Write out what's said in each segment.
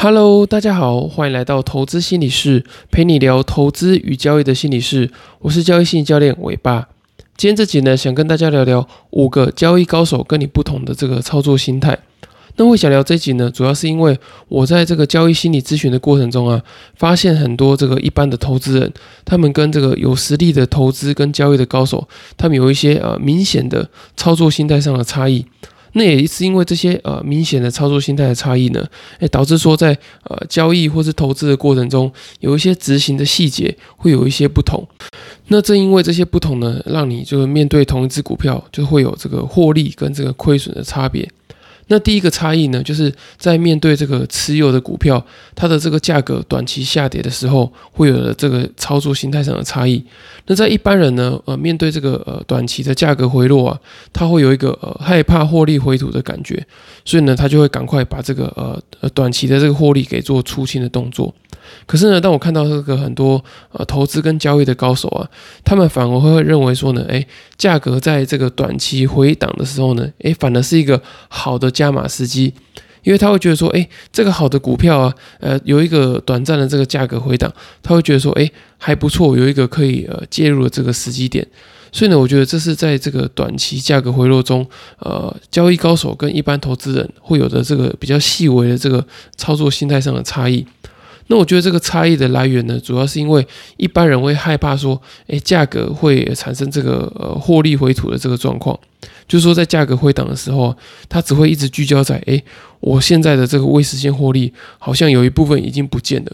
Hello，大家好，欢迎来到投资心理室，陪你聊投资与交易的心理室。我是交易心理教练伟爸。今天这集呢，想跟大家聊聊五个交易高手跟你不同的这个操作心态。那会想聊这集呢，主要是因为我在这个交易心理咨询的过程中啊，发现很多这个一般的投资人，他们跟这个有实力的投资跟交易的高手，他们有一些呃明显的操作心态上的差异。那也是因为这些呃明显的操作心态的差异呢，诶，导致说在呃交易或是投资的过程中，有一些执行的细节会有一些不同。那正因为这些不同呢，让你就是面对同一只股票，就会有这个获利跟这个亏损的差别。那第一个差异呢，就是在面对这个持有的股票，它的这个价格短期下跌的时候，会有了这个操作心态上的差异。那在一般人呢，呃，面对这个呃短期的价格回落啊，他会有一个呃害怕获利回吐的感觉，所以呢，他就会赶快把这个呃呃短期的这个获利给做出清的动作。可是呢，当我看到这个很多呃投资跟交易的高手啊，他们反而会认为说呢，哎，价格在这个短期回档的时候呢，哎，反而是一个好的加码时机，因为他会觉得说，哎，这个好的股票啊，呃，有一个短暂的这个价格回档，他会觉得说，哎，还不错，有一个可以呃介入的这个时机点，所以呢，我觉得这是在这个短期价格回落中，呃，交易高手跟一般投资人会有的这个比较细微的这个操作心态上的差异。那我觉得这个差异的来源呢，主要是因为一般人会害怕说，诶，价格会产生这个呃获利回吐的这个状况，就是说在价格回档的时候，它只会一直聚焦在，诶，我现在的这个未实现获利好像有一部分已经不见了，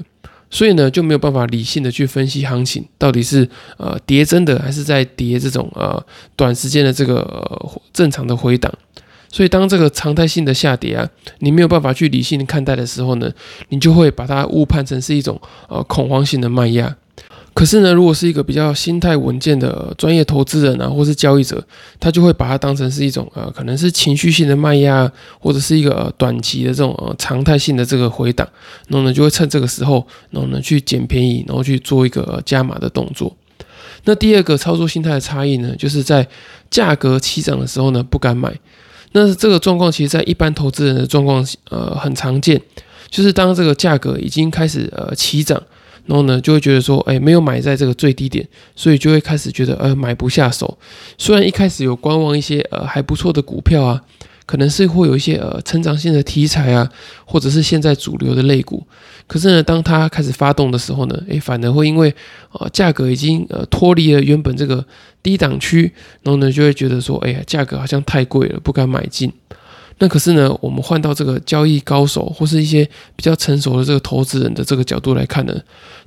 所以呢就没有办法理性的去分析行情到底是呃跌真的还是在跌这种呃短时间的这个正常的回档。所以，当这个常态性的下跌啊，你没有办法去理性的看待的时候呢，你就会把它误判成是一种呃恐慌性的卖压。可是呢，如果是一个比较心态稳健的专业投资人啊，或是交易者，他就会把它当成是一种呃可能是情绪性的卖压，或者是一个短期的这种呃常态性的这个回档，然后呢，就会趁这个时候，然后呢去捡便宜，然后去做一个加码的动作。那第二个操作心态的差异呢，就是在价格起涨的时候呢，不敢买。那这个状况其实，在一般投资人的状况，呃，很常见，就是当这个价格已经开始呃起涨，然后呢，就会觉得说，哎，没有买在这个最低点，所以就会开始觉得，呃，买不下手。虽然一开始有观望一些呃还不错的股票啊。可能是会有一些呃成长性的题材啊，或者是现在主流的类股，可是呢，当它开始发动的时候呢，诶，反而会因为呃价格已经呃脱离了原本这个低档区，然后呢就会觉得说，哎呀，价格好像太贵了，不敢买进。那可是呢，我们换到这个交易高手或是一些比较成熟的这个投资人的这个角度来看呢，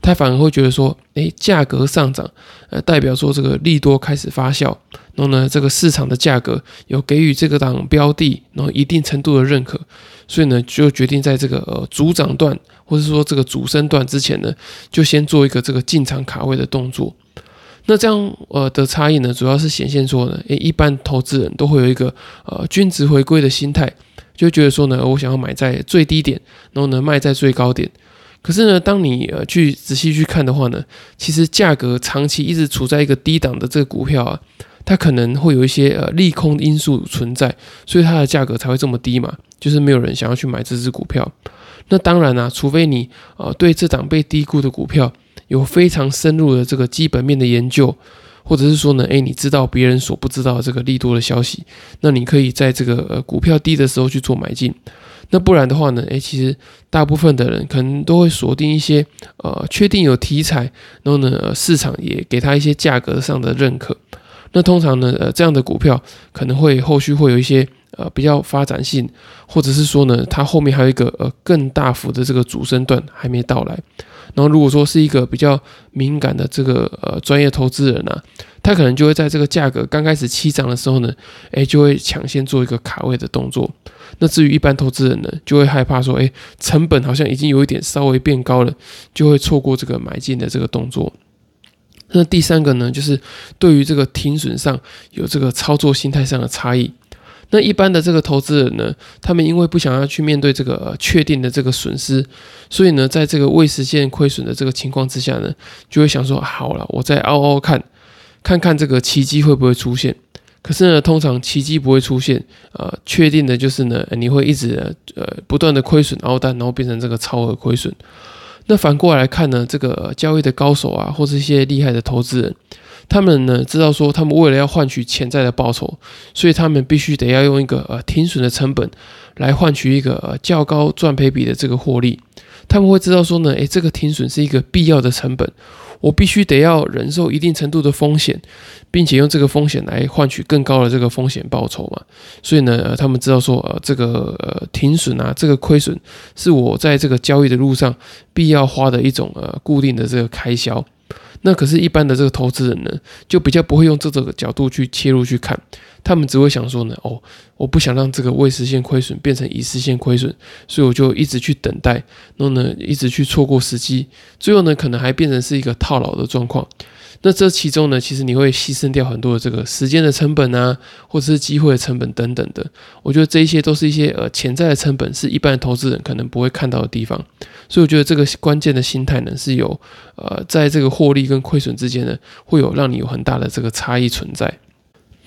他反而会觉得说，诶，价格上涨，呃，代表说这个利多开始发酵，然后呢，这个市场的价格有给予这个档标的，然后一定程度的认可，所以呢，就决定在这个呃主涨段或者说这个主升段之前呢，就先做一个这个进场卡位的动作。那这样呃的差异呢，主要是显现说呢，诶，一般投资人都会有一个呃均值回归的心态，就觉得说呢，我想要买在最低点，然后呢卖在最高点。可是呢，当你呃去仔细去看的话呢，其实价格长期一直处在一个低档的这个股票啊，它可能会有一些呃利空因素存在，所以它的价格才会这么低嘛，就是没有人想要去买这只股票。那当然啦，除非你呃对这档被低估的股票。有非常深入的这个基本面的研究，或者是说呢，诶，你知道别人所不知道的这个利多的消息，那你可以在这个呃股票低的时候去做买进。那不然的话呢，诶，其实大部分的人可能都会锁定一些呃确定有题材，然后呢市场也给他一些价格上的认可。那通常呢，呃这样的股票可能会后续会有一些呃比较发展性，或者是说呢，它后面还有一个呃更大幅的这个主升段还没到来。然后，如果说是一个比较敏感的这个呃专业投资人啊，他可能就会在这个价格刚开始起涨的时候呢，哎，就会抢先做一个卡位的动作。那至于一般投资人呢，就会害怕说，哎，成本好像已经有一点稍微变高了，就会错过这个买进的这个动作。那第三个呢，就是对于这个停损上有这个操作心态上的差异。那一般的这个投资人呢，他们因为不想要去面对这个确定的这个损失，所以呢，在这个未实现亏损的这个情况之下呢，就会想说，好了，我再熬熬看，看看这个奇迹会不会出现。可是呢，通常奇迹不会出现，呃，确定的就是呢，你会一直呃不断的亏损凹单，然后变成这个超额亏损。那反过来看呢，这个交易的高手啊，或是一些厉害的投资人，他们呢知道说，他们为了要换取潜在的报酬，所以他们必须得要用一个呃停损的成本来换取一个呃较高赚赔比的这个获利。他们会知道说呢，诶，这个停损是一个必要的成本。我必须得要忍受一定程度的风险，并且用这个风险来换取更高的这个风险报酬嘛。所以呢，他们知道说，呃，这个呃停损啊，这个亏损是我在这个交易的路上必要花的一种呃固定的这个开销。那可是，一般的这个投资人呢，就比较不会用这个角度去切入去看，他们只会想说呢，哦，我不想让这个未实现亏损变成已实现亏损，所以我就一直去等待，然后呢，一直去错过时机，最后呢，可能还变成是一个套牢的状况。那这其中呢，其实你会牺牲掉很多的这个时间的成本啊，或者是机会的成本等等的。我觉得这一些都是一些呃潜在的成本，是一般的投资人可能不会看到的地方。所以我觉得这个关键的心态呢，是有呃在这个获利跟亏损之间呢，会有让你有很大的这个差异存在。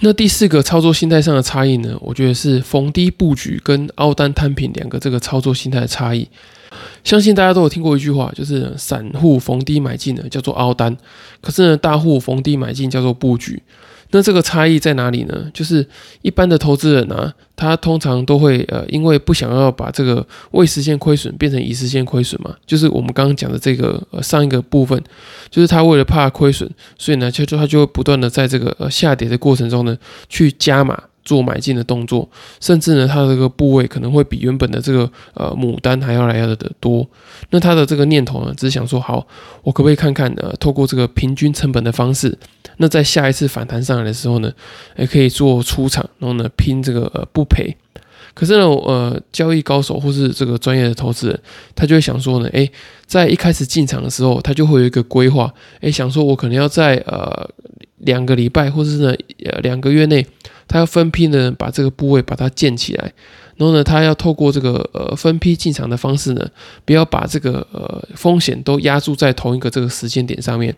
那第四个操作心态上的差异呢，我觉得是逢低布局跟凹单摊平两个这个操作心态的差异。相信大家都有听过一句话，就是散户逢低买进呢叫做凹单，可是呢大户逢低买进叫做布局。那这个差异在哪里呢？就是一般的投资人啊，他通常都会呃，因为不想要把这个未实现亏损变成已实现亏损嘛，就是我们刚刚讲的这个呃上一个部分，就是他为了怕亏损，所以呢就就他就会不断的在这个呃下跌的过程中呢去加码。做买进的动作，甚至呢，它的这个部位可能会比原本的这个呃牡丹还要来的的多。那他的这个念头呢，只想说，好，我可不可以看看呃，透过这个平均成本的方式，那在下一次反弹上来的时候呢，也可以做出场，然后呢拼这个不赔。可是呢，呃，交易高手或是这个专业的投资人，他就会想说呢，诶，在一开始进场的时候，他就会有一个规划，诶，想说我可能要在呃两个礼拜或者是呢呃两个月内。他要分批呢，把这个部位把它建起来，然后呢，他要透过这个呃分批进场的方式呢，不要把这个呃风险都压注在同一个这个时间点上面。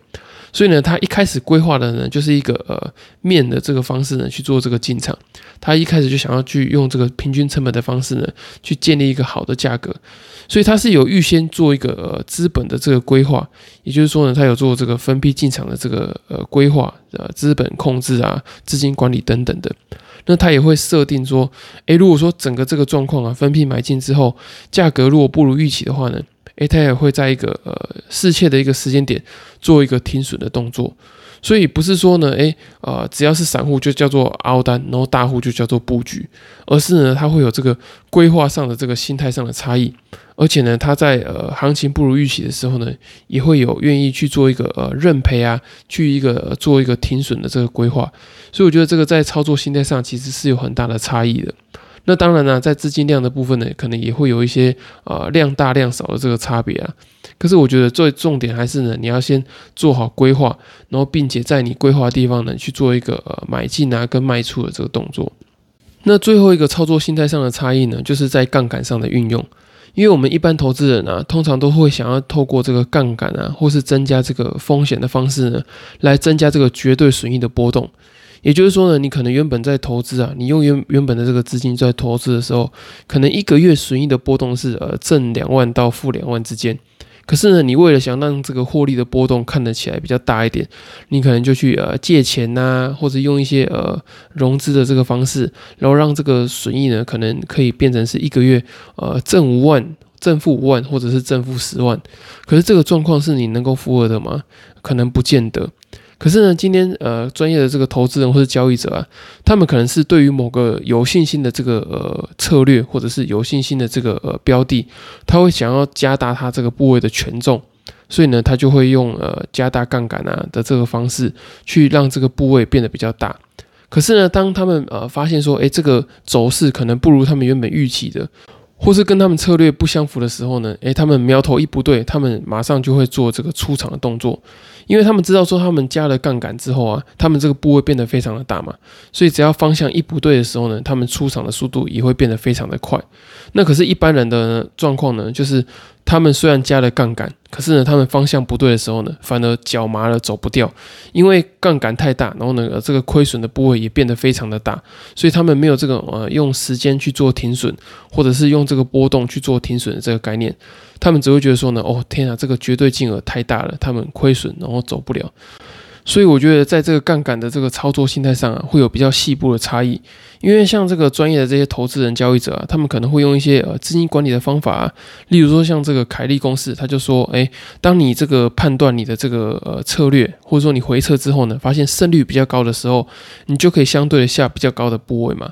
所以呢，他一开始规划的呢，就是一个呃面的这个方式呢去做这个进场。他一开始就想要去用这个平均成本的方式呢，去建立一个好的价格。所以他是有预先做一个呃资本的这个规划，也就是说呢，他有做这个分批进场的这个呃规划，呃资本控制啊、资金管理等等的。那他也会设定说，诶，如果说整个这个状况啊，分批买进之后，价格如果不如预期的话呢？诶，他也会在一个呃适切的一个时间点做一个停损的动作，所以不是说呢，诶，呃，只要是散户就叫做凹单，然后大户就叫做布局，而是呢，他会有这个规划上的这个心态上的差异，而且呢，他在呃行情不如预期的时候呢，也会有愿意去做一个呃认赔啊，去一个做一个停损的这个规划，所以我觉得这个在操作心态上其实是有很大的差异的。那当然呢，在资金量的部分呢，可能也会有一些呃量大量少的这个差别啊。可是我觉得最重点还是呢，你要先做好规划，然后并且在你规划的地方呢去做一个呃买进啊跟卖出的这个动作。那最后一个操作心态上的差异呢，就是在杠杆上的运用。因为我们一般投资人啊，通常都会想要透过这个杠杆啊，或是增加这个风险的方式呢，来增加这个绝对损益的波动。也就是说呢，你可能原本在投资啊，你用原原本的这个资金在投资的时候，可能一个月损益的波动是呃正两万到负两万之间。可是呢，你为了想让这个获利的波动看得起来比较大一点，你可能就去呃借钱呐，或者用一些呃融资的这个方式，然后让这个损益呢可能可以变成是一个月呃正五万、正负五万，或者是正负十万。可是这个状况是你能够符合的吗？可能不见得。可是呢，今天呃，专业的这个投资人或者交易者啊，他们可能是对于某个有信心的这个呃策略，或者是有信心的这个呃标的，他会想要加大他这个部位的权重，所以呢，他就会用呃加大杠杆啊的这个方式，去让这个部位变得比较大。可是呢，当他们呃发现说，诶，这个走势可能不如他们原本预期的。或是跟他们策略不相符的时候呢，诶，他们苗头一不对，他们马上就会做这个出场的动作，因为他们知道说他们加了杠杆之后啊，他们这个部位变得非常的大嘛，所以只要方向一不对的时候呢，他们出场的速度也会变得非常的快。那可是，一般人的状况呢，就是他们虽然加了杠杆，可是呢，他们方向不对的时候呢，反而脚麻了，走不掉，因为杠杆太大，然后呢，这个亏损的部位也变得非常的大，所以他们没有这个呃用时间去做停损，或者是用这个波动去做停损的这个概念，他们只会觉得说呢，哦天啊，这个绝对金额太大了，他们亏损，然后走不了。所以我觉得，在这个杠杆的这个操作心态上啊，会有比较细部的差异。因为像这个专业的这些投资人、交易者啊，他们可能会用一些呃资金管理的方法啊，例如说像这个凯利公式，他就说，哎，当你这个判断你的这个呃策略，或者说你回撤之后呢，发现胜率比较高的时候，你就可以相对的下比较高的部位嘛。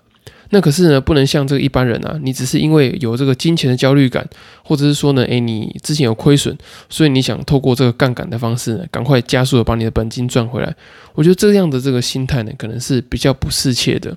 那可是呢，不能像这个一般人啊，你只是因为有这个金钱的焦虑感，或者是说呢，诶，你之前有亏损，所以你想透过这个杠杆的方式呢，赶快加速的把你的本金赚回来。我觉得这样的这个心态呢，可能是比较不适切的。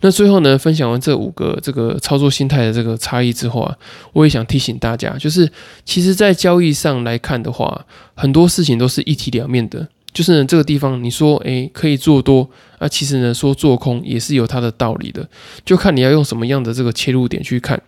那最后呢，分享完这五个这个操作心态的这个差异之后啊，我也想提醒大家，就是其实在交易上来看的话，很多事情都是一体两面的。就是呢，这个地方你说，诶可以做多啊，其实呢，说做空也是有它的道理的，就看你要用什么样的这个切入点去看。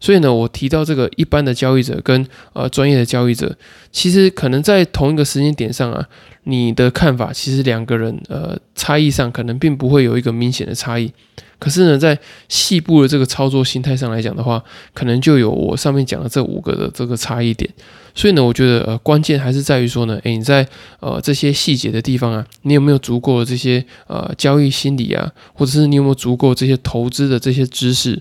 所以呢，我提到这个一般的交易者跟呃专业的交易者，其实可能在同一个时间点上啊，你的看法其实两个人呃差异上可能并不会有一个明显的差异。可是呢，在细部的这个操作心态上来讲的话，可能就有我上面讲的这五个的这个差异点。所以呢，我觉得呃，关键还是在于说呢，诶，你在呃这些细节的地方啊，你有没有足够的这些呃交易心理啊，或者是你有没有足够这些投资的这些知识？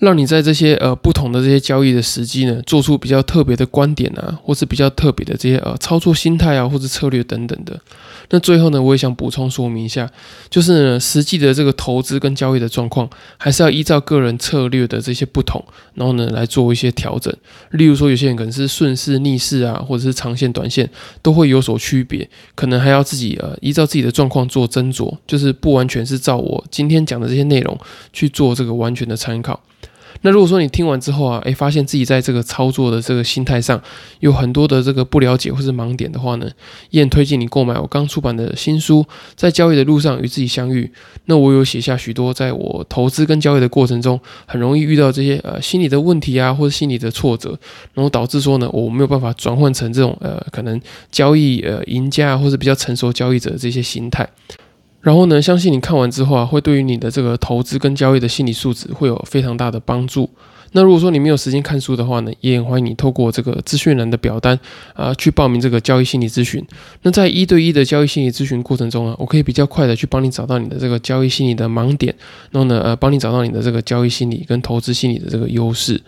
让你在这些呃不同的这些交易的时机呢，做出比较特别的观点啊，或是比较特别的这些呃操作心态啊，或者策略等等的。那最后呢，我也想补充说明一下，就是呢，实际的这个投资跟交易的状况，还是要依照个人策略的这些不同，然后呢来做一些调整。例如说，有些人可能是顺势逆势啊，或者是长线短线都会有所区别，可能还要自己呃依照自己的状况做斟酌，就是不完全是照我今天讲的这些内容去做这个完全的参考。那如果说你听完之后啊，诶，发现自己在这个操作的这个心态上有很多的这个不了解或是盲点的话呢，也很推荐你购买我刚出版的新书《在交易的路上与自己相遇》。那我有写下许多在我投资跟交易的过程中很容易遇到这些呃心理的问题啊，或者心理的挫折，然后导致说呢，我没有办法转换成这种呃可能交易呃赢家或者比较成熟交易者的这些心态。然后呢，相信你看完之后啊，会对于你的这个投资跟交易的心理素质会有非常大的帮助。那如果说你没有时间看书的话呢，也欢迎你透过这个资讯栏的表单啊，去报名这个交易心理咨询。那在一对一的交易心理咨询过程中啊，我可以比较快的去帮你找到你的这个交易心理的盲点，然后呢，呃，帮你找到你的这个交易心理跟投资心理的这个优势。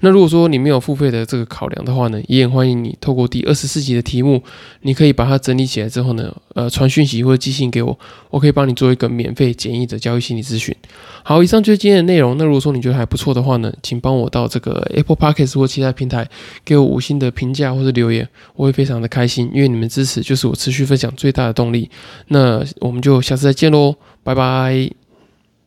那如果说你没有付费的这个考量的话呢，也很欢迎你透过第二十四集的题目，你可以把它整理起来之后呢，呃，传讯息或者寄信给我，我可以帮你做一个免费简易的交易心理咨询。好，以上就是今天的内容。那如果说你觉得还不错的话呢，请帮我到这个 Apple Podcast 或其他平台给我五星的评价或者留言，我会非常的开心，因为你们支持就是我持续分享最大的动力。那我们就下次再见喽，拜拜。